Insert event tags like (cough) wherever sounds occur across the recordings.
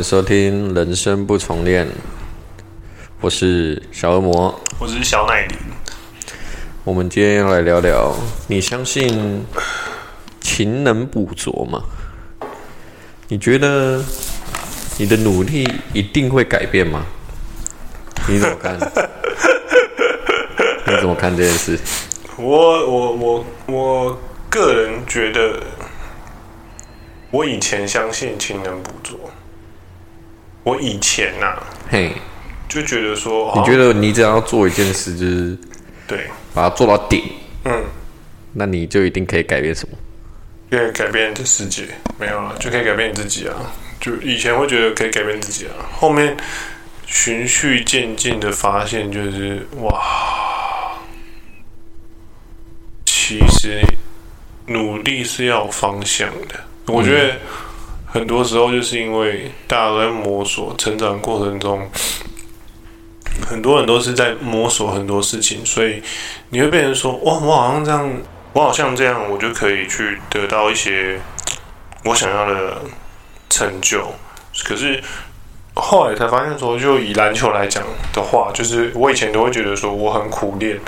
迎收听《人生不重练》，我是小恶魔，我是小奶铃。我们今天要来聊聊，你相信勤能补拙吗？你觉得你的努力一定会改变吗？你怎么看？(laughs) 你怎么看这件事？我我我我个人觉得。我以前相信勤能补拙，我以前呐、啊，嘿、就觉得说，你觉得你只要做一件事，就是对，把它做到顶，嗯，那你就一定可以改变什么？可以改变这世界，没有了，就可以改变你自己啊！就以前会觉得可以改变自己啊，后面循序渐进的发现，就是哇，其实努力是要有方向的。我觉得很多时候就是因为大家都在摸索，成长过程中，很多人都是在摸索很多事情，所以你会变成说：哇，我好像这样，我好像这样，我就可以去得到一些我想要的成就。可是后来才发现说，就以篮球来讲的话，就是我以前都会觉得说，我很苦练，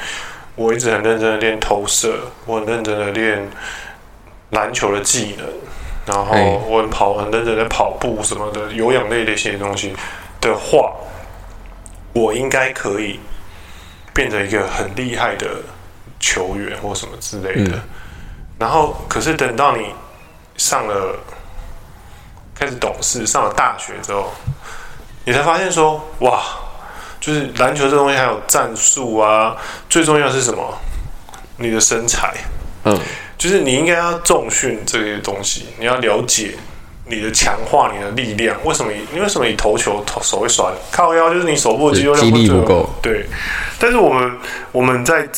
我一直很认真的练投射，我很认真的练篮球的技能。然后我很跑，很认真的跑步什么的，有氧类的一些东西的话，我应该可以变成一个很厉害的球员或什么之类的。然后，可是等到你上了开始懂事，上了大学之后，你才发现说，哇，就是篮球这东西还有战术啊，最重要的是什么？你的身材，嗯。就是你应该要重训这些东西，你要了解你的强化你的力量。为什么？你为什么？你投球投手会酸，靠腰就是你手部的肌肉量力不够。对，但是我们我们在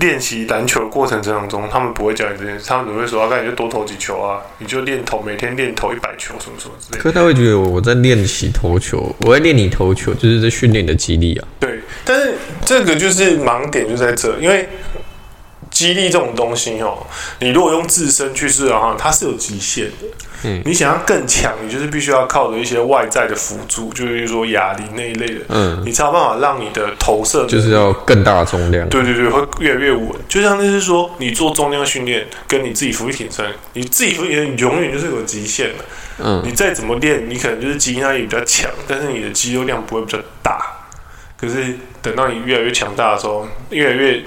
练习篮球的过程当中，他们不会教你这件事，他们只会说：“那你就多投几球啊，你就练投，每天练投一百球，什么什么之类的。”可是他会觉得我在练习投球，我在练你投球，就是在训练你的肌力啊。对，但是这个就是盲点就在这，因为。肌力这种东西哦，你如果用自身去试的话，它是有极限的。嗯，你想要更强，你就是必须要靠着一些外在的辅助，就是说哑铃那一类的。嗯，你才有办法让你的投射就是要更大的重量。对对对，会越来越稳。就像就是说，你做重量训练，跟你自己伏地挺身，你自己伏地挺身，你永远就是有极限的。嗯，你再怎么练，你可能就是肌力比较强，但是你的肌肉量不会比较大。可是等到你越来越强大的时候，越来越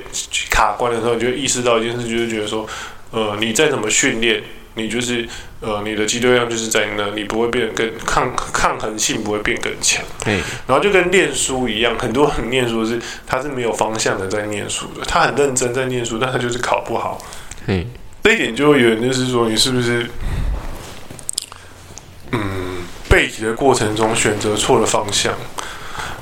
卡关的时候，你就意识到一件事，就是觉得说，呃，你再怎么训练，你就是呃，你的肌肉量就是在那，你不会变得更抗抗衡性不会变更强。嗯，然后就跟念书一样，很多人念书是他是没有方向的在念书的，他很认真在念书，但他就是考不好。嗯，这一点就会有人就是说，你是不是嗯背题的过程中选择错了方向？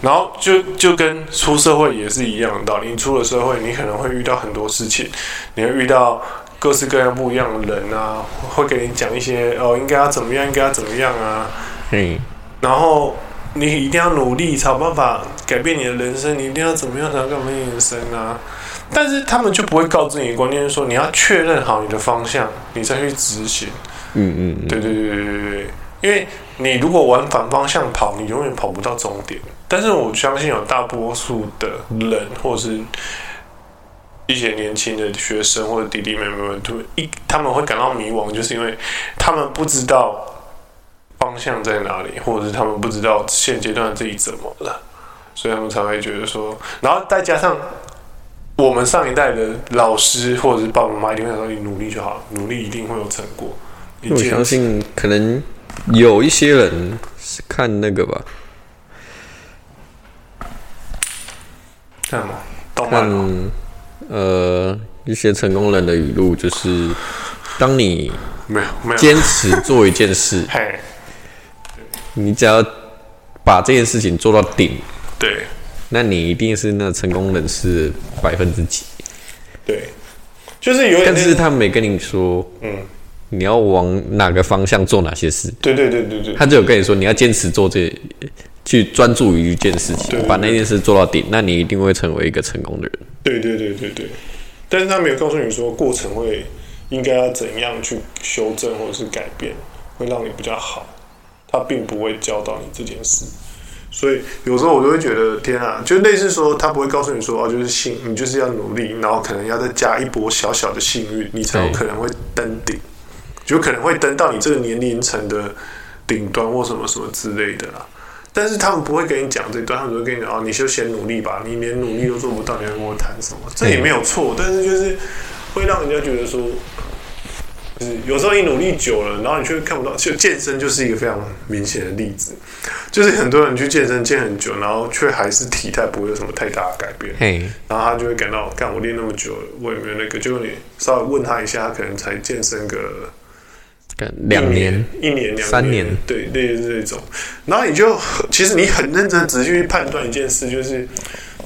然后就就跟出社会也是一样的道理。你出了社会，你可能会遇到很多事情，你会遇到各式各样不一样的人啊，会给你讲一些哦，应该要怎么样，应该要怎么样啊。嗯。然后你一定要努力，才有办法改变你的人生。你一定要怎么样才能改变你的人生啊？但是他们就不会告知你的观念，说你要确认好你的方向，你再去执行。嗯嗯，嗯。对对对对对对。因为你如果往反方向跑，你永远跑不到终点。但是我相信有大多数的人，或者是一些年轻的学生或者弟弟妹妹们，都一他们会感到迷惘，就是因为他们不知道方向在哪里，或者是他们不知道现阶段自己怎么了，所以他们才会觉得说，然后再加上我们上一代的老师或者是爸爸妈妈一定会说，你努力就好，努力一定会有成果。我相信可能。有一些人是看那个吧，看呃一些成功人的语录，就是当你没有没有。坚持做一件事，(laughs) 你只要把这件事情做到顶，对，那你一定是那成功人士百分之几？对，就是有点，但是他没跟你说，嗯。你要往哪个方向做哪些事？对对对对对，他只有跟你说，你要坚持做这，去专注于一件事情，把那件事做到顶，那你一定会成为一个成功的人。对对对对对，但是他没有告诉你说过程会应该要怎样去修正或者是改变，会让你比较好。他并不会教导你这件事，所以有时候我就会觉得天啊，就类似说他不会告诉你说哦，就是幸，你就是要努力，然后可能要再加一波小小的幸运，你才有可能会登顶，就可能会登到你这个年龄层的顶端或什么什么之类的啦。但是他们不会跟你讲这一段，他们只会跟你讲哦，你就先努力吧，你连努力都做不到，你还跟我谈什么？这也没有错，但是就是会让人家觉得说。就是有时候你努力久了，然后你却看不到。就健身就是一个非常明显的例子，就是很多人去健身健很久，然后却还是体态不会有什么太大的改变。然后他就会感到，干我练那么久了，我也没有那个。结果你稍微问他一下，他可能才健身个两年、一年、两年、三年，对，类似这种。然后你就其实你很认真仔细去判断一件事，就是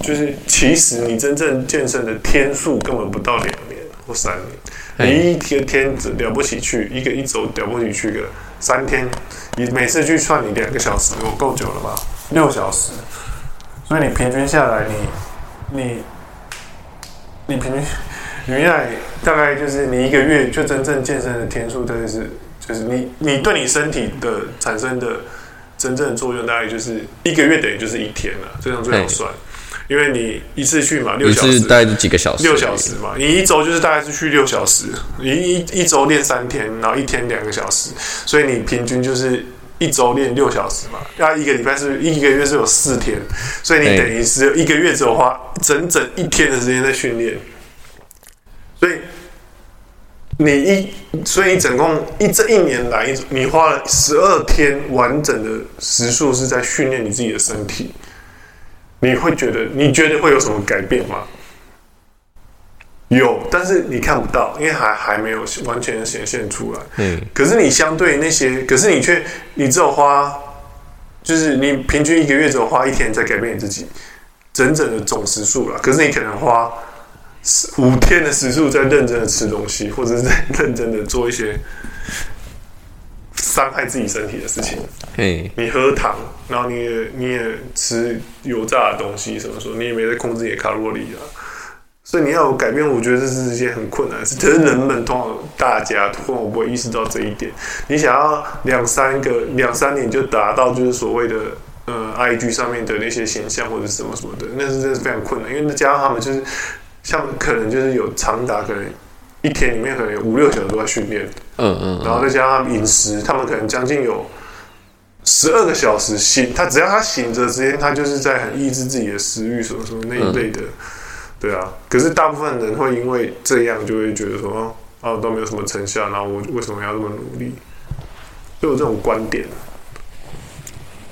就是其实你真正健身的天数根本不到两年或三年。你一天天只了不起去一个一周了不起去个三天，你每次去算你两个小时，我够久了吧？六小时，所以你平均下来你，你你你平均，你原来大概就是你一个月就真正健身的天数，大概是就是你你对你身体的产生的真正的作用，大概就是一个月等于就是一天了，这样最好算。因为你一次去嘛，六小时，大概几个小时，六小时嘛。你一周就是大概是去六小时，你一一周练三天，然后一天两个小时，所以你平均就是一周练六小时嘛。那一个礼拜是一个月是有四天，所以你等于是一个月只有花整整一天的时间在训练。所以你一，所以你总共一这一年来，你花了十二天完整的时数是在训练你自己的身体。你会觉得，你觉得会有什么改变吗？有，但是你看不到，因为还还没有完全显现出来。嗯。可是你相对那些，可是你却，你只有花，就是你平均一个月只有花一天在改变你自己，整整的总时数了。可是你可能花五天的时数在认真的吃东西，或者是在认真的做一些。伤害自己身体的事情，嘿，你喝糖，然后你也你也吃油炸的东西，什么说你也没在控制你的卡路里啊，所以你要有改变，我觉得这是一件很困难的事。可是人们通常大家通常不会意识到这一点。你想要两三个两三年就达到就是所谓的呃 IG 上面的那些形象或者什么什么的，那是真是非常困难，因为加上他们就是像可能就是有长达可能。一天里面可能有五六小时都在训练，嗯嗯，然后再加上饮食，他们可能将近有十二个小时醒，他只要他醒着之间，他就是在很抑制自己的食欲什么什么那一类的，对啊。可是大部分人会因为这样就会觉得说，哦，都没有什么成效，然后我为什么要这么努力？就有这种观点。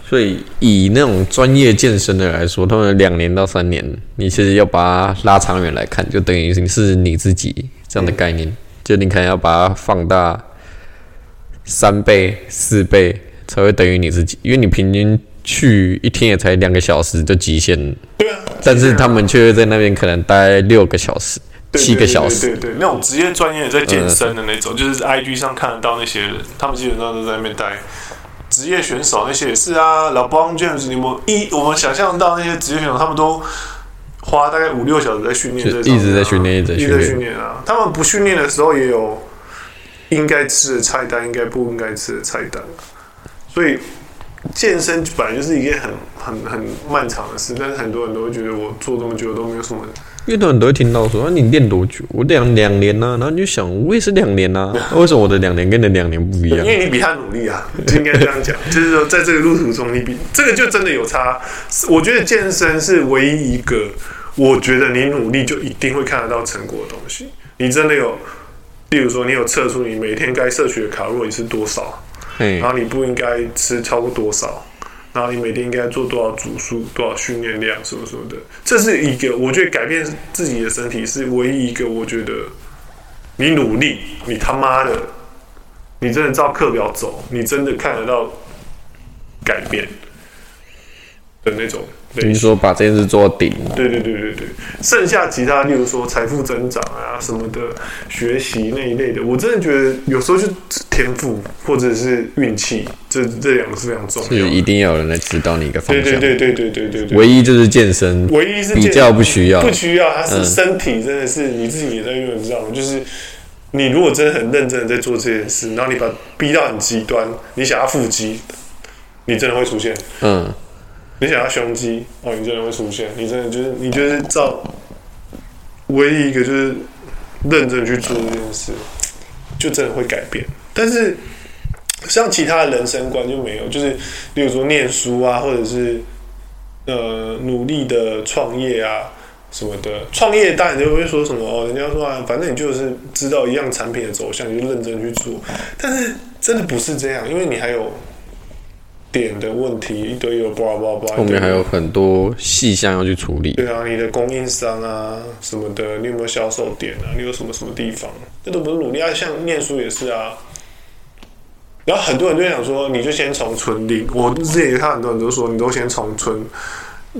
所以以那种专业健身的来说，他们两年到三年，你其实要把它拉长远来看，就等于是你自己。这样的概念，就你可能要把它放大三倍、四倍，才会等于你自己，因为你平均去一天也才两个小时就极限。对啊。但是他们却在那边可能待六个小时、七个小时。对对，对，对，那种职业专业在健身的那种，就是 IG 上看得到那些人，他们基本上都在那边待。职业选手那些也是啊，老 LeBron James，你们一我们想象到那些职业选手，他们都。花大概五六小时在训练，这一直在训练，一直在训练啊！他们不训练的时候，也有应该吃的菜单，应该不应该吃的菜单。所以健身本来就是一件很很很漫长的事，但是很多人都会觉得我做这么久都没有什么。很多人都会听到说：“啊，你练多久？我两两年呢、啊。”然后你就想，我也是两年啊，为什么我的两年跟你的两年不一样？因为你比他努力啊，就应该这样讲。就是说，在这个路途中，你比这个就真的有差。我觉得健身是唯一一个。我觉得你努力就一定会看得到成果的东西。你真的有，例如说你有测出你每天该摄取的卡路里是多少，然后你不应该吃超过多少，然后你每天应该做多少组数、多少训练量什么什么的。这是一个我觉得改变自己的身体是唯一一个我觉得你努力，你他妈的，你真的照课表走，你真的看得到改变的那种。等于说把这件事做顶。对对对对对，剩下其他，例如说财富增长啊什么的，学习那一类的，我真的觉得有时候就天赋或者是运气，这这两个是非常重要的。是一定要有人来指导你一个方向。对对对对对对对。唯一就是健身，唯一是比较不需要，不需要，它是身体真的是你自己也在用，你知道吗？就是你如果真的很认真的在做这件事，然后你把逼到很极端，你想要腹肌，你真的会出现。嗯，你想要胸肌，哦，你真的会出现。你真的就是你就是照唯一一个就是认真去做这件事，就真的会改变。但是像其他的人生观就没有，就是例如说念书啊，或者是呃努力的创业啊。什么的创业，当然就会说什么哦，人家说啊，反正你就是知道一样产品的走向，你就认真去做。但是真的不是这样，因为你还有点的问题，一堆有叭叭叭，后面还有很多细项要去处理。对啊，你的供应商啊什么的，你有没有销售点啊？你有什么什么地方？这都不是努力啊。像念书也是啊。然后很多人就想说，你就先从存零。我之前也看很多人都说，你都先从存。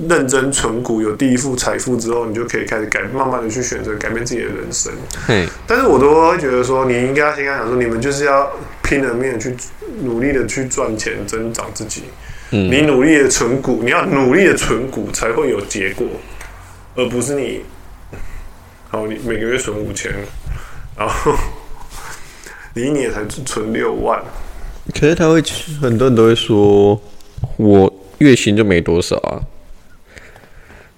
认真存股，有第一副财富之后，你就可以开始改，慢慢的去选择改变自己的人生。嘿，但是我都会觉得说，你应该先跟他讲说，你们就是要拼了命去努力的去赚钱，增长自己。嗯，你努力的存股，你要努力的存股才会有结果，而不是你，然后你每个月存五千，然后 (laughs) 你一年才存六万。可是他会，很多人都会说，我月薪就没多少啊。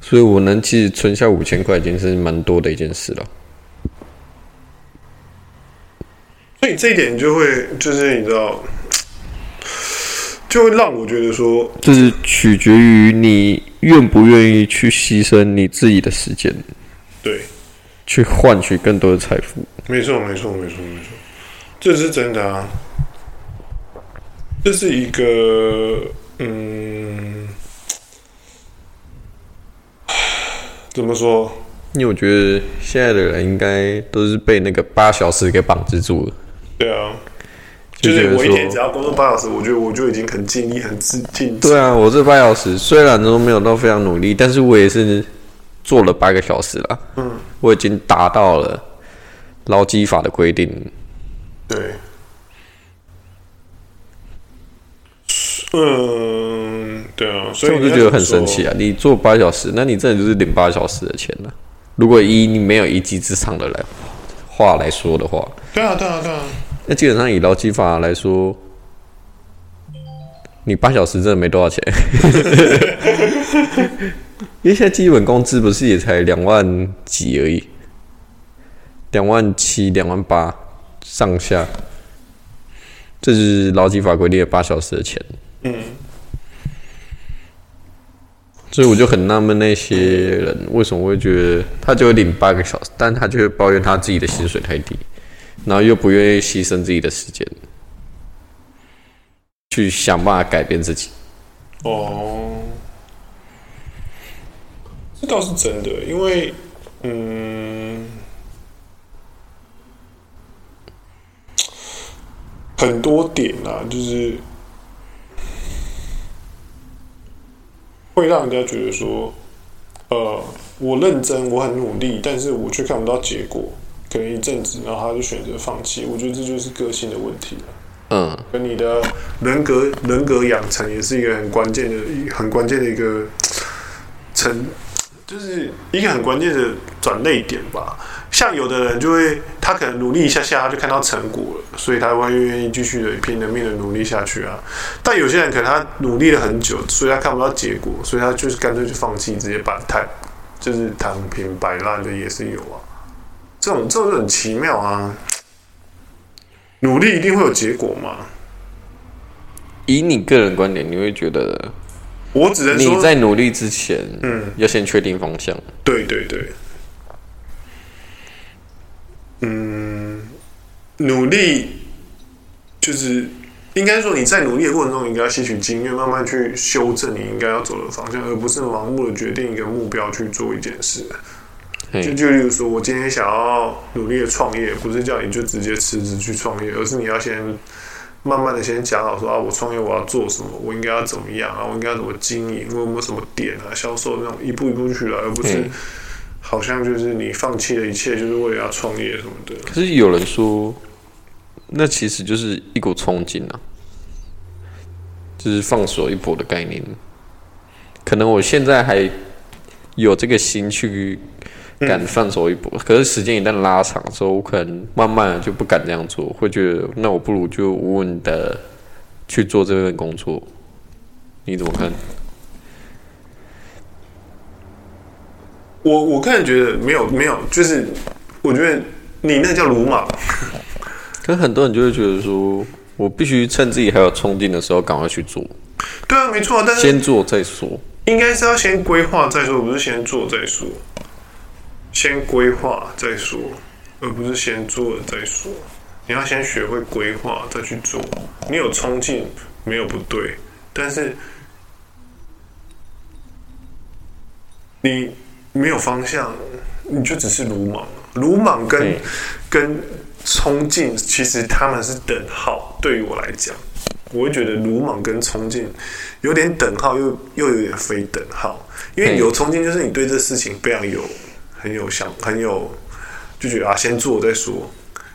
所以，我能其实存下五千块，已经是蛮多的一件事了。所以这一点就会，就是你知道，就会让我觉得说，就是取决于你愿不愿意去牺牲你自己的时间，对，去换取更多的财富。没错，没错，没错，没错，这是真的啊。这是一个，嗯。怎么说？因为我觉得现在的人应该都是被那个八小时给绑制住了。对啊，就是我一天只要工作八小时，我觉得我就已经很尽力、很自尽。对啊，我这八小时虽然都没有到非常努力，但是我也是做了八个小时了。嗯，我已经达到了劳基法的规定。对。嗯，对啊，所以我就觉得很神奇啊！你做八小时，那你真的就是领八小时的钱了。如果以你没有一技之长的来话来说的话，对啊，对啊，对啊。那基本上以劳基法来说，你八小时真的没多少钱。(laughs) 因为现在基本工资不是也才两万几而已，两万七、两万八上下，这是劳基法规定的八小时的钱。嗯，所以我就很纳闷，那些人为什么会觉得他就会领八个小时，但他就会抱怨他自己的薪水太低，然后又不愿意牺牲自己的时间，去想办法改变自己。哦，这倒是真的，因为嗯，很多点啊，就是。会让人家觉得说，呃，我认真，我很努力，但是我却看不到结果，可能一阵子，然后他就选择放弃。我觉得这就是个性的问题了。嗯，跟你的人格人格养成也是一个很关键的、很关键的一个成，就是一个很关键的转捩点吧。像有的人就会，他可能努力一下下，他就看到成果了，所以他会愿意继续的拼了命的努力下去啊。但有些人可能他努力了很久，所以他看不到结果，所以他就是干脆就放弃，直接摆摊，就是躺平摆烂的也是有啊。这种这种很奇妙啊。努力一定会有结果吗？以你个人观点，你会觉得？我只能说你在努力之前，嗯，要先确定方向。对对对。嗯，努力就是应该说你在努力的过程中，应该要吸取经验，慢慢去修正你应该要走的方向，而不是盲目的决定一个目标去做一件事。就就例如说，我今天想要努力的创业，不是叫你就直接辞职去创业，而是你要先慢慢的先讲好说啊，我创业我要做什么，我应该要怎么样啊，我应该怎么经营，我有没有什么点啊，销售那种一步一步去来，而不是。好像就是你放弃了一切，就是为了要创业什么的。可是有人说，那其实就是一股冲劲啊，就是放手一搏的概念。可能我现在还有这个心去 (laughs) 敢放手一搏。嗯、可是时间一旦拉长之后，我可能慢慢的就不敢这样做，会觉得那我不如就稳稳的去做这份工作。你怎么看？我我个人觉得没有没有，就是我觉得你那叫鲁莽。(laughs) 可是很多人就会觉得说，我必须趁自己还有冲劲的时候赶快去做。对啊，没错，但是先做再说。应该是要先规划再说，不是先做再说。先规划再说，而不是先做了再说。你要先学会规划再去做。你有冲劲没有不对，但是你没有方向，你就只是鲁莽。鲁莽跟、欸、跟冲劲其实他们是等号。对于我来讲，我会觉得鲁莽跟冲劲有点等号，又又有点非等号。因为有冲劲就是你对这事情非常有。很有想，很有就觉得啊，先做再说。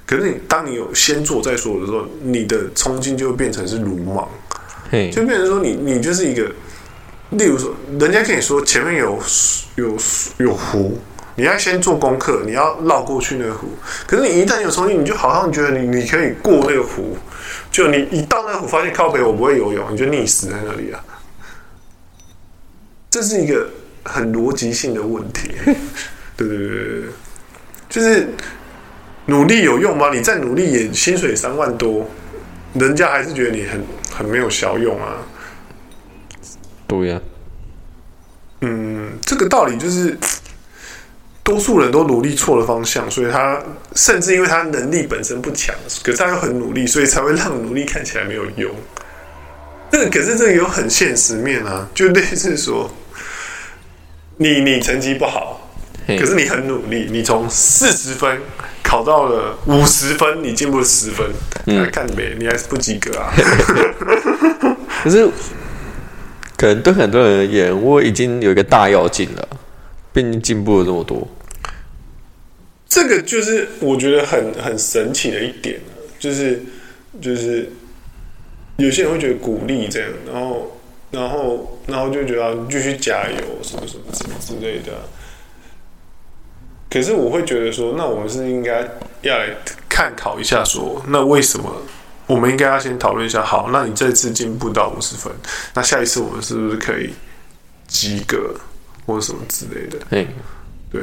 可是你当你有先做再说的时候，你的冲劲就会变成是鲁莽，就变成说你你就是一个，例如说，人家跟你说前面有有有湖，你要先做功课，你要绕过去那个湖。可是你一旦有冲劲，你就好像觉得你你可以过那个湖，就你一到那个湖，发现靠北我不会游泳，你就溺死在那里啊。这是一个很逻辑性的问题。对对对对，就是努力有用吗？你再努力也薪水三万多，人家还是觉得你很很没有效用啊。对呀、啊，嗯，这个道理就是多数人都努力错了方向，所以他甚至因为他能力本身不强，可是他又很努力，所以才会让努力看起来没有用。这个可是这个有很现实面啊，就类似说，你 (laughs) 你成绩不好。可是你很努力，你从四十分考到了五十分，你进步了十分，嗯，看没？你还是不及格啊。(laughs) 可是，可能对很多人而言，我已经有一个大要进了，毕竟进步了这么多。这个就是我觉得很很神奇的一点，就是就是有些人会觉得鼓励这样，然后然后然后就觉得你继续加油，什么什么什么之类的。可是我会觉得说，那我们是应该要来探讨一下，说那为什么我们应该要先讨论一下？好，那你这次进步到五十分，那下一次我们是不是可以及格或者什么之类的？嘿，对。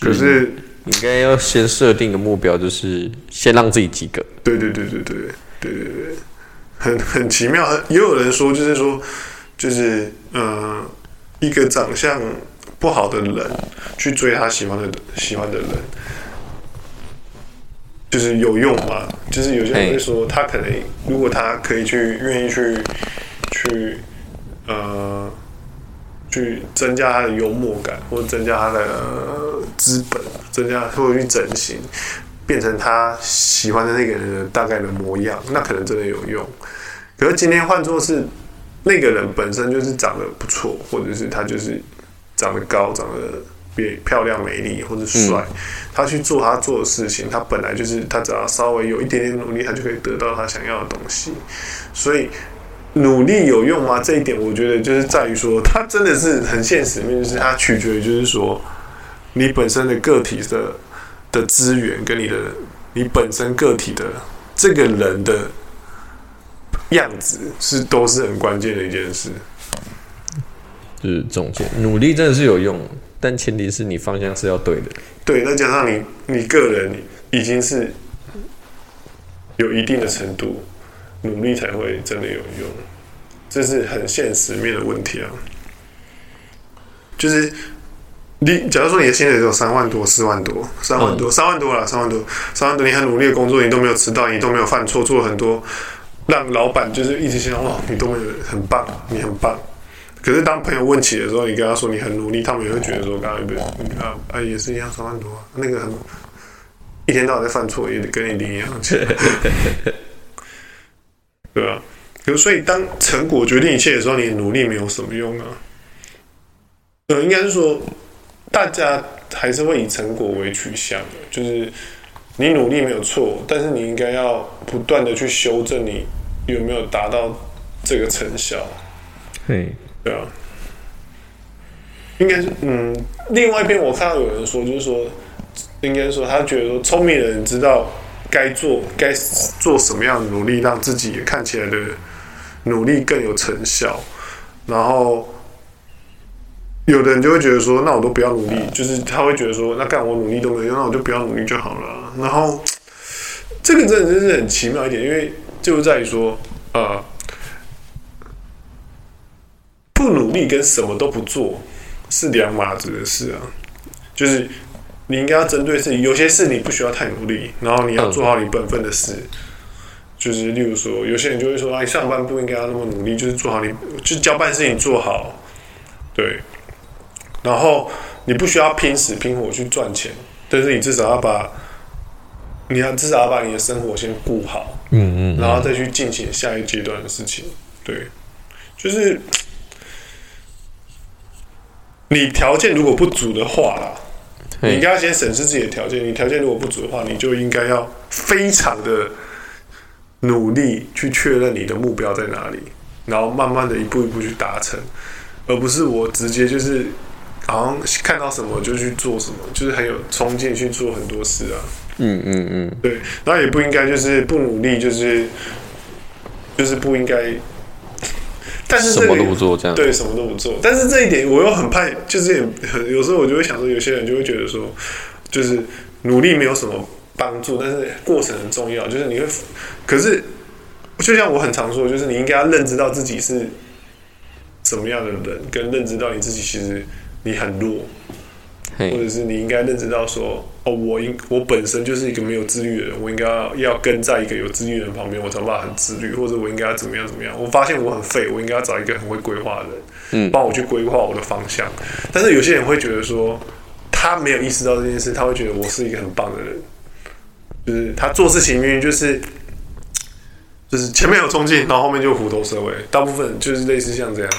可是应该要先设定个目标，就是先让自己及格。对对对对对对对对，很很奇妙。也有人说，就是说，就是嗯、呃，一个长相。不好的人去追他喜欢的喜欢的人，就是有用吗？就是有些人会说，他可能如果他可以去愿意去去呃去增加他的幽默感，或者增加他的资本，增加或者去整形，变成他喜欢的那个人的大概的模样，那可能真的有用。可是今天换作是那个人本身就是长得不错，或者是他就是。长得高，长得变漂亮、美丽或者帅，嗯，他去做他做的事情，他本来就是他只要稍微有一点点努力，他就可以得到他想要的东西。所以努力有用吗？这一点我觉得就是在于说，他真的是很现实面，就是他取决于就是说你本身的个体的的资源跟你的你本身个体的这个人的样子是都是很关键的一件事。就是总结，努力真的是有用，但前提是你方向是要对的。对，再加上你你个人已经是有一定的程度，努力才会真的有用。这是很现实面的问题啊。就是你假如说你的薪水只有三万多、四万多、三万多、三万多了、三万多、三万多，你很努力的工作，你都没有迟到，你都没有犯错，做了很多，让老板就是一直想哦，你都没有很棒，你很棒。可是当朋友问起的时候，你跟他说你很努力，他们也会觉得说，刚刚对不对？啊啊，也是一样，三万多啊，那个很一天到晚在犯错，也得跟你领一样，(laughs) 对啊？可是所以当成果决定一切的时候，你努力没有什么用啊。呃，应该是说，大家还是会以成果为取向的，就是你努力没有错，但是你应该要不断的去修正你有没有达到这个成效。嘿。对啊，应该是嗯，另外一篇我看到有人说，就是说，应该说他觉得说，聪明的人知道该做该做什么样的努力，让自己看起来的努力更有成效。然后，有的人就会觉得说，那我都不要努力，就是他会觉得说，那干我努力都没用，那我就不要努力就好了。然后，(tsk) 这个真的真是很奇妙一点，因为就在于说，呃。不努力跟什么都不做是两码子的事啊，就是你应该要针对自己，有些事你不需要太努力，然后你要做好你本分的事。就是例如说，有些人就会说啊，你上班不应该要那么努力，就是做好你，就是交办事情做好，对。然后你不需要拼死拼活去赚钱，但是你至少要把，你要至少要把你的生活先顾好，嗯嗯，然后再去进行下一阶段的事情，对，就是。你条件如果不足的话啦，你应该要先审视自己的条件。你条件如果不足的话，你就应该要非常的努力去确认你的目标在哪里，然后慢慢的一步一步去达成，而不是我直接就是好像看到什么就去做什么，就是很有冲劲去做很多事啊。嗯嗯嗯，对，然后也不应该就是不努力，就是就是不应该。但是什么都不做，这样对，什么都不做。但是这一点我又很怕，就是很有时候我就会想说，有些人就会觉得说，就是努力没有什么帮助，但是过程很重要。就是你会，可是就像我很常说，就是你应该要认知到自己是什么样的人，跟认知到你自己其实你很弱。或者是你应该认知到说，哦，我应我本身就是一个没有自律的人，我应该要，要跟在一个有自律的人旁边，我才办法很自律，或者我应该要怎么样怎么样。我发现我很废，我应该要找一个很会规划的人，嗯，帮我去规划我的方向。但是有些人会觉得说，他没有意识到这件事，他会觉得我是一个很棒的人，就是他做事情明明就是就是前面有冲劲，然后后面就虎头蛇尾，大部分就是类似像这样。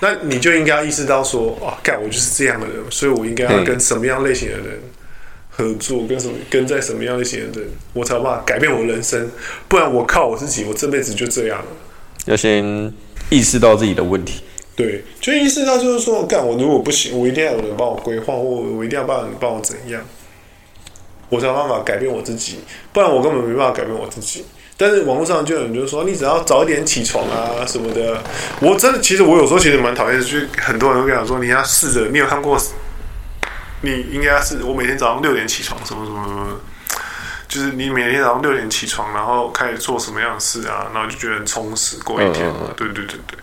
那你就应该要意识到说，啊，干，我就是这样的人，所以我应该要跟什么样类型的人合作，跟什么跟在什么样类型的人，我才有办法改变我人生。不然我靠我自己，我这辈子就这样了。要先意识到自己的问题，对，就意识到就是说，干，我如果不行，我一定要有人帮我规划，或我一定要帮人帮我怎样，我才有办法改变我自己。不然我根本没办法改变我自己。但是网络上就有人就说，你只要早一点起床啊什么的。我真的，其实我有时候其实蛮讨厌，就很多人会跟我说，你要试着，你有看过？你应该是我每天早上六点起床，什么什么什么，就是你每天早上六点起床，然后开始做什么样的事啊，然后就觉得很充实过一天。对对对对，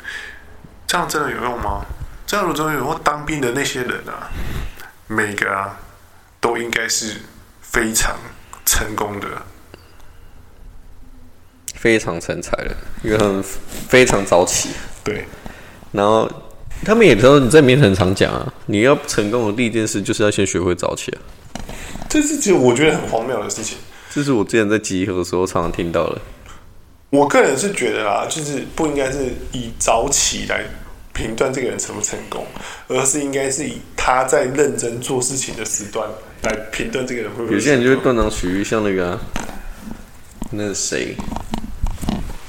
这样真的有用吗？这样如果真的有用，当兵的那些人啊，每个啊都应该是非常成功的。非常成才的，因为他们非常早起。对，然后他们也知道，你在里面很常讲啊，你要成功的第一件事就是要先学会早起啊。这是其实我觉得很荒谬的事情。这是我之前在集合的时候常常听到的。我个人是觉得啊，就是不应该是以早起来评断这个人成不成功，而是应该是以他在认真做事情的时段来评断这个人会不会。有些人就会断章取义，像那个、啊、那是谁？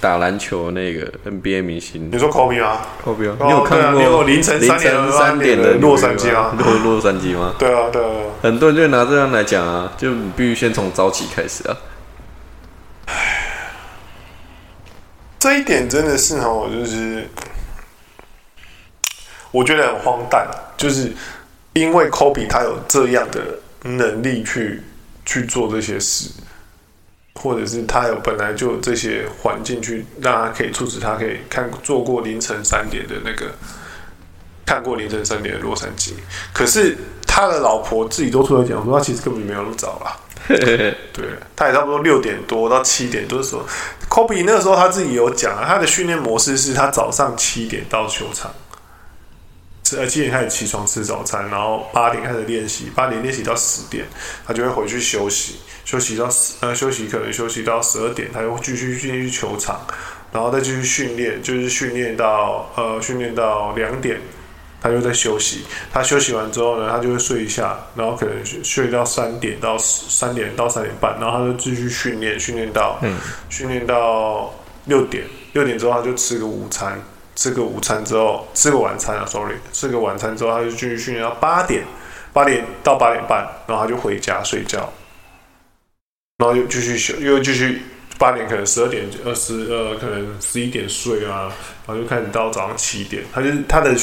打篮球那个 NBA 明星，你说 Kobe 吗？Kobe 啊，你有看过？你有凌晨三点三点的洛杉矶吗？(laughs) 洛洛杉矶吗？对啊，对啊。很多人就拿这样来讲啊，就你必须先从早起开始啊。唉，这一点真的是哦，就是我觉得很荒诞，就是因为 Kobe 他有这样的能力去去做这些事。或者是他有本来就有这些环境去让他可以促使他可以看做过凌晨三点的那个看过凌晨三点的洛杉矶，可是他的老婆自己都出来讲说他其实根本没有那么早啦，(laughs) 对，他也差不多六点多到七点都是说，Kobe 那个时候他自己有讲啊，他的训练模式是他早上七点到球场。呃，七点开始起床吃早餐，然后八点开始练习，八点练习到十点，他就会回去休息，休息到十呃休息可能休息到十二点，他又继续进去球场，然后再继续训练，就是训练到呃训练到两点，他就在休息。他休息完之后呢，他就会睡一下，然后可能睡到三点到三点到三点半，然后他就继续训练，训练到嗯训练到六点，六点之后他就吃个午餐。吃个午餐之后，吃个晚餐啊，sorry，吃个晚餐之后，他就继续训练到八点，八点到八点半，然后他就回家睡觉，然后又继续休，又继续八点可能十二点二十呃可能十一点睡啊，然后就开始到早上七点，他就是他的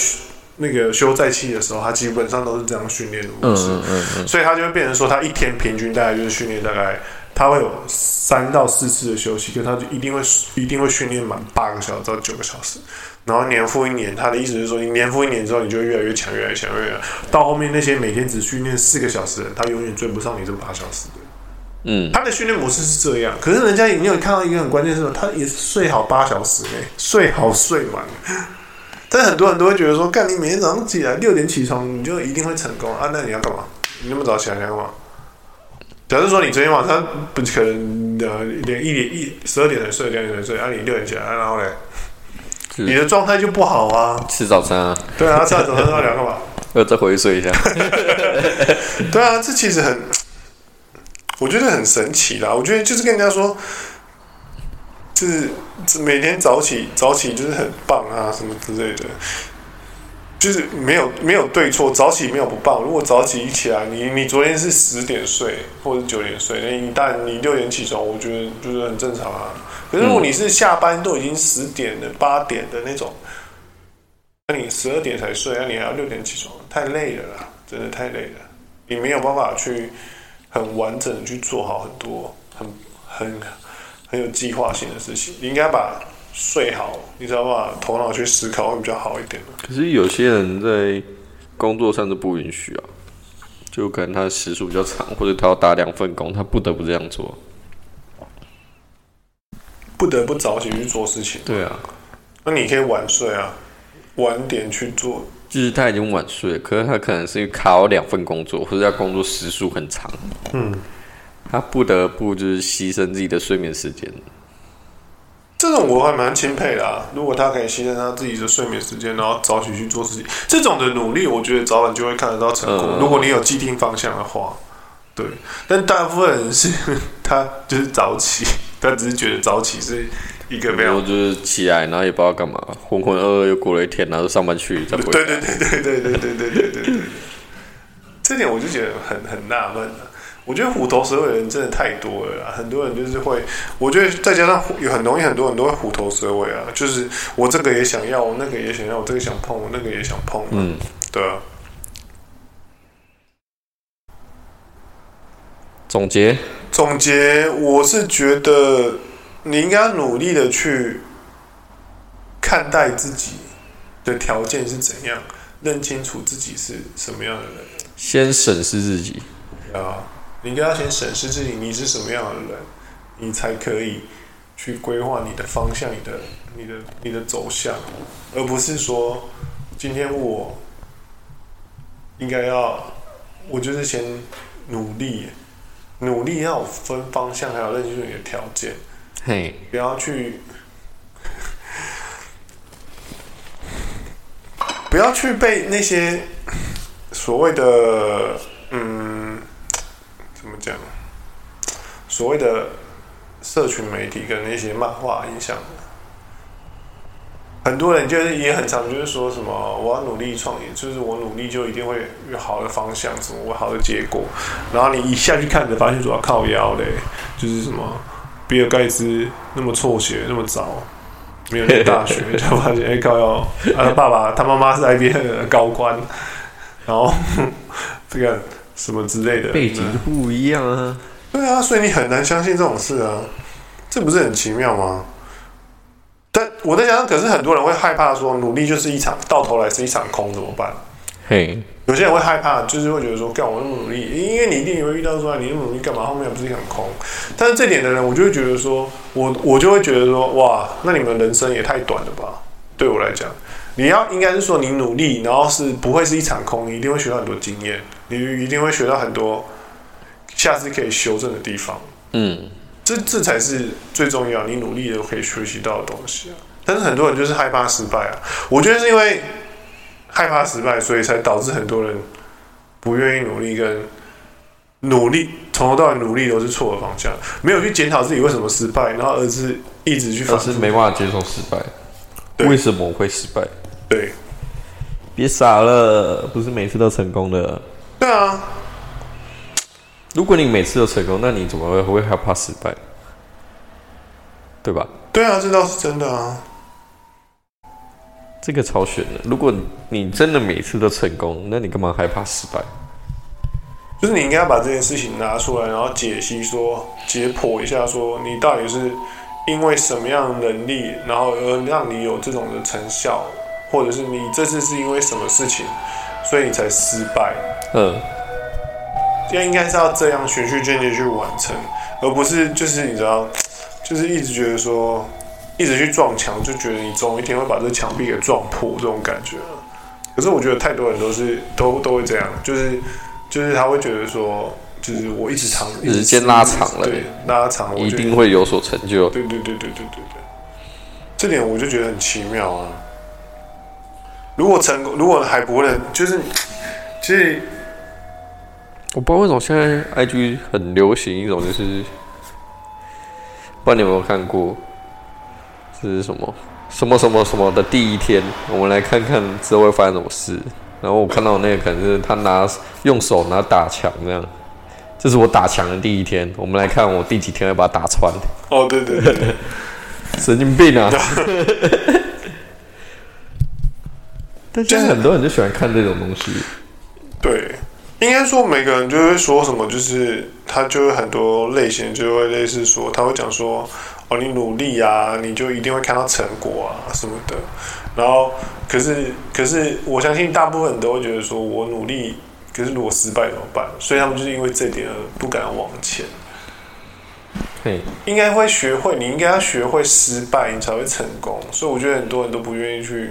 那个休赛期的时候，他基本上都是这样训练的模式，嗯嗯嗯，所以他就会变成说，他一天平均大概就是训练大概他会有三到四次的休息，就他就一定会一定会训练满八个小时到九个小时。然后年复一年，他的意思是说，你年复一年之后，你就会越来越强，越来越强，越来越强。到后面那些每天只训练四个小时的人，他永远追不上你这八小时的。嗯，他的训练模式是这样。可是人家你有看到一个很关键的是，他也是睡好八小时哎，睡好睡满。但很多人都会觉得说，干你每天早上起来六点起床，你就一定会成功啊？那你要干嘛？你那么早起来要干嘛？假如说你昨天晚上不可能呃连一点一十二点才睡，两点才睡，啊你六点起来，啊、然后嘞？你的状态就不好啊！吃早餐啊？对啊，吃完早餐要聊干嘛？(laughs) 要再回去睡一下。(laughs) 对啊，这其实很，我觉得很神奇啦。我觉得就是跟人家说，就是每天早起，早起就是很棒啊，什么之类的。就是没有没有对错，早起没有不棒。如果早起一起来，你你昨天是十点睡或者九点睡，那你但你六点起床，我觉得就是很正常啊。可是如果你是下班都已经十点了、八点的那种，那你十二点才睡，那你还要六点起床，太累了啦，真的太累了。你没有办法去很完整的去做好很多很很很有计划性的事情。你应该把睡好，你知道吧？头脑去思考会比较好一点。可是有些人在工作上是不允许啊，就可能他的时数比较长，或者他要打两份工，他不得不这样做。不得不早起去做事情。对啊，那你可以晚睡啊，晚点去做。就是他已经晚睡，可是他可能是因为卡了两份工作，或者他工作时数很长。嗯，他不得不就是牺牲自己的睡眠时间。这种我还蛮钦佩的啊！如果他可以牺牲他自己的睡眠时间，然后早起去做事情，这种的努力，我觉得早晚就会看得到成果。嗯、如果你有既定方向的话，对。但大部分人是他就是早起。(laughs) 他只是觉得早起是一个没有，就是起来，然后也不知道干嘛，浑浑噩噩又过了一天，然后上班去再回来。对对对对对对对对对对对。这点我就觉得很很纳闷了。我觉得虎头蛇尾的人真的太多了啦，很多人就是会，我觉得再加上有很容易很多人都会虎头蛇尾啊，就是我这个也想要，我那个也想要，我这个想碰，我那个也想碰。嗯，对啊。总结。总结，我是觉得你应该努力的去看待自己的条件是怎样，认清楚自己是什么样的人，先审视自己啊！你应该要先审视自己，你是什么样的人，你才可以去规划你的方向、你的、你的、你的走向，而不是说今天我应该要，我就是先努力。努力要分方向，还有认清楚你的条件。嘿，不要去，不要去被那些所谓的嗯，怎么讲？所谓的社群媒体跟那些漫画影响。很多人就是也很常就是说什么我要努力创业，就是我努力就一定会有好的方向，什么我好的结果。然后你一下去看着，发现主要靠腰嘞，就是什么比尔盖茨那么辍学那么早，没有念大学 (laughs) 就发现哎靠腰，啊他爸爸他妈妈是 IBM 的高官，然后这个什么之类的背景不一样啊。对啊，所以你很难相信这种事啊，这不是很奇妙吗？但我在想，可是很多人会害怕说，努力就是一场，到头来是一场空，怎么办？嘿，Hey. 有些人会害怕，就是会觉得说，干我那么努力，因为你一定也会遇到说，你那么努力干嘛？后面还不是一场空？但是这点的人，我就会觉得说，我我就会觉得说，哇，那你们人生也太短了吧？对我来讲，你要应该是说，你努力，然后是不会是一场空，你一定会学到很多经验，你一定会学到很多下次可以修正的地方。嗯。这这才是最重要，你努力的可以学习到的东西啊！但是很多人就是害怕失败啊，我觉得是因为害怕失败，所以才导致很多人不愿意努力，跟努力从头到尾努力都是错的方向，没有去检讨自己为什么失败，然后而是一直去，而是没办法接受失败，对为什么会失败？对，别傻了，不是每次都成功的。对啊，如果你每次都成功，那你怎么会会害怕失败？对吧？对啊，这倒是真的啊。这个超悬的。如果你真的每次都成功，那你干嘛害怕失败？就是你应该要把这件事情拿出来，然后解析说，解剖一下，说你到底是因为什么样的能力，然后而让你有这种的成效，或者是你这次是因为什么事情，所以你才失败。嗯，这应该是要这样循序渐进去完成，而不是就是你知道，就是一直觉得说。一直去撞墙，就觉得你总有一天会把这墙壁给撞破，这种感觉。可是我觉得太多人都是都都会这样，就是就是他会觉得说，就是我一直长时间拉长了，对，拉长了，一定会有所成就。对对对对对对对，这点我就觉得很奇妙啊。如果成功，如果还不会，就是其实我不知道为什么现在 IG 很流行一种，就是不知道你有没有看过。这是什么？什么什么什么的第一天？我们来看看之后会发生什么事。然后我看到那个可能是他拿用手拿打墙这样。这是我打墙的第一天。我们来看我第几天会把它打穿。哦，对对对，对，(laughs) 神经病啊！(laughs) 但现在很多人就喜欢看这种东西。对，应该说每个人就会说什么，就是他就会很多类型，就会类似说，他会讲说。哦，你努力啊，你就一定会看到成果啊什么的。然后，可是，可是，我相信大部分人都会觉得说，我努力，可是如果失败怎么办？所以他们就是因为这点而不敢往前。嘿，应该会学会，你应该要学会失败，你才会成功。所以我觉得很多人都不愿意去，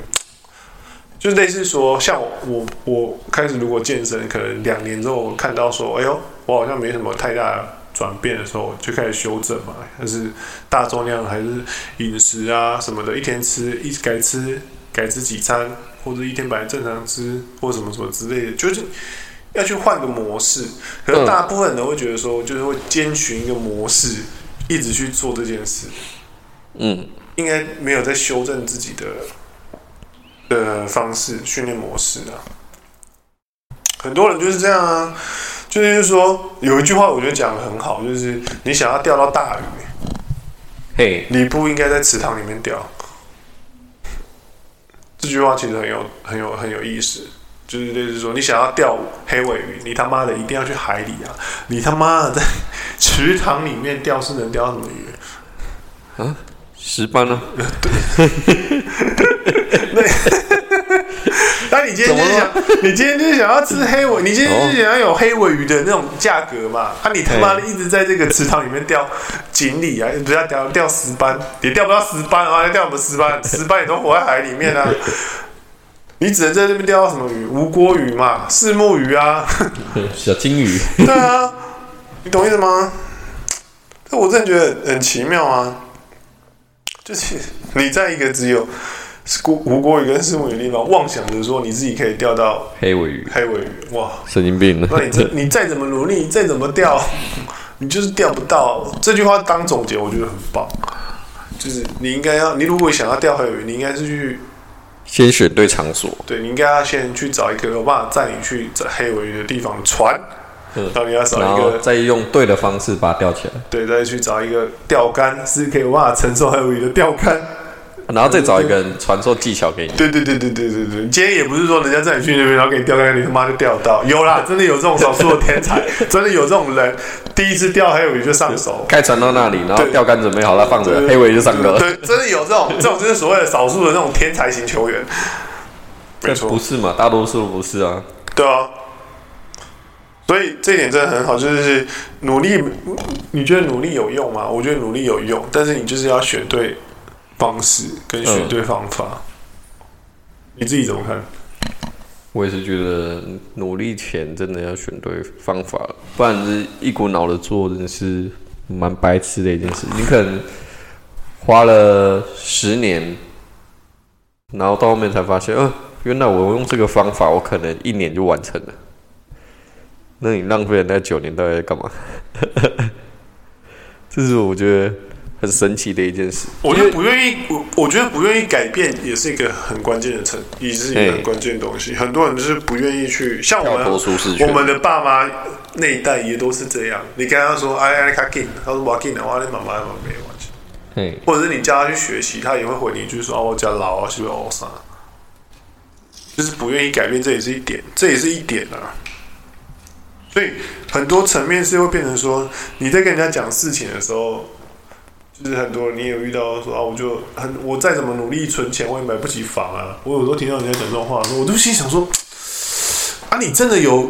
就类似说，像我，我，我开始如果健身，可能两年之后我看到说，哎呦，我好像没什么太大。转变的时候就开始修正嘛，还是大重量，还是饮食啊什么的，一天吃一改吃改吃几餐，或者一天本来正常吃，或什么什么之类的，就是要去换个模式。可能大部分人都会觉得说，就是会坚循一个模式，一直去做这件事。嗯，应该没有在修正自己的的方式训练模式啊。很多人就是这样啊。就是说，有一句话我觉得讲的很好，就是你想要钓到大鱼，嘿，你不应该在池塘里面钓。这句话其实很有、很有、很有意思，就是类似说，你想要钓黑尾鱼，你他妈的一定要去海里啊！你他妈的在 (laughs) 池塘里面钓是能钓什么鱼？啊，石斑呢？(laughs) 对。那你今天就是想，你今天就是想要吃黑尾，你今天就是想要有黑尾鱼的那种价格嘛？啊，你他妈的一直在这个池塘里面钓锦鲤啊，不要钓钓石斑，也钓不到石斑啊，钓什么石斑？(laughs) 石斑也都活在海里面啊。你只能在这边钓到什么鱼？无锅鱼嘛，四目鱼啊，(laughs) 小金鱼。对啊，你懂意思吗？这我真的觉得很奇妙啊，就是你在一个只有。是吴吴郭鱼跟虱目鱼的地方，妄想着说你自己可以钓到黑尾鱼，黑尾鱼，哇，神经病！那你这你再怎么努力，再怎么钓，你就是钓不到。这句话当总结，我觉得很棒。就是你应该要，你如果想要钓黑尾鱼，你应该是去先选对场所。对，你应该要先去找一个有办法载你去这黑尾鱼的地方的船，嗯，然后你要找一个，再用对的方式把它钓起来。对，再去找一个钓竿，是可以有办法承受黑鮪鱼的钓竿。然后再找一个人传授技巧给你。对对对对对对对，今天也不是说人家在你去那边，然后给你钓竿，你他妈就钓到。有啦，(laughs) 真的有这种少数的天才，(laughs) 真的有这种人，第一次钓黑鮪鱼就上手。开船到那里，然后钓竿准备好了，放着黑鮪鱼就上钩。对，真的有这种，这种就是所谓的少数的那种天才型球员。没错，不是嘛？大多数不是啊。对啊。所以这一点真的很好，就是努力。你觉得努力有用吗？我觉得努力有用，但是你就是要选对。方式跟选对方法，嗯，你自己怎么看？我也是觉得努力前真的要选对方法，不然是一股脑的做，真的是蛮白痴的一件事。你可能花了十年，然后到后面才发现，呃，原来我用这个方法，我可能一年就完成了。那你浪费了那九年到底在干嘛？(laughs) 这是我觉得。很神奇的一件事。我觉得不愿意，我我觉得不愿意改变也是一个很关键的成，也是一个很关键的东西。很多人就是不愿意去，像我们我们的爸妈那一代也都是这样。你跟他说哎哎，卡紧，他说我紧的话，你妈妈没关系。嘿，或者是你叫他去学习，他也会回你一句说哦，我家老啊，是不是哦啥？就是不愿意改变，这也是一点，这也是一点啊。所以很多层面是会变成说，你在跟人家讲事情的时候。就是很多人你有遇到说啊，我就很我再怎么努力存钱，我也买不起房啊。我有时候听到人家讲这种话，我都心想说啊，你真的有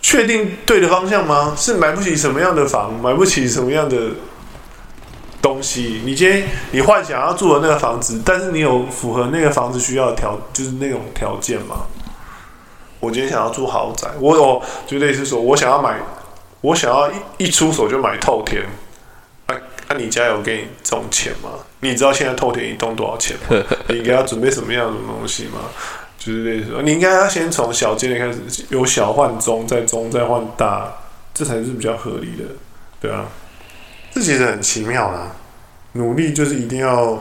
确定对的方向吗？是买不起什么样的房，买不起什么样的东西？你今天你幻想要住的那个房子，但是你有符合那个房子需要的条，就是那种条件吗？我今天想要住豪宅，我有就类似说，我想要买，我想要一一出手就买透天。那、啊、你家有给你这种钱吗？你知道现在透天一栋多少钱吗？(laughs) 你应该要准备什么样的东西吗？就是类似说，你应该要先从小间的开始，由小换中，再中再换大，这才是比较合理的，对啊。这其实很奇妙啦，努力就是一定要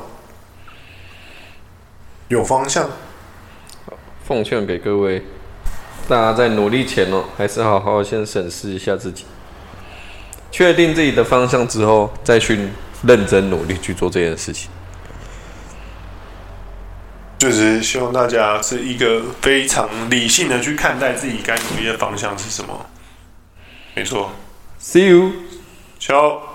有方向。奉劝给各位，大家在努力前哦，还是好好先审视一下自己。确定自己的方向之后，再去认真努力去做这件事情。就是希望大家是一个非常理性的去看待自己该努力的方向是什么。没错。See you，ciao。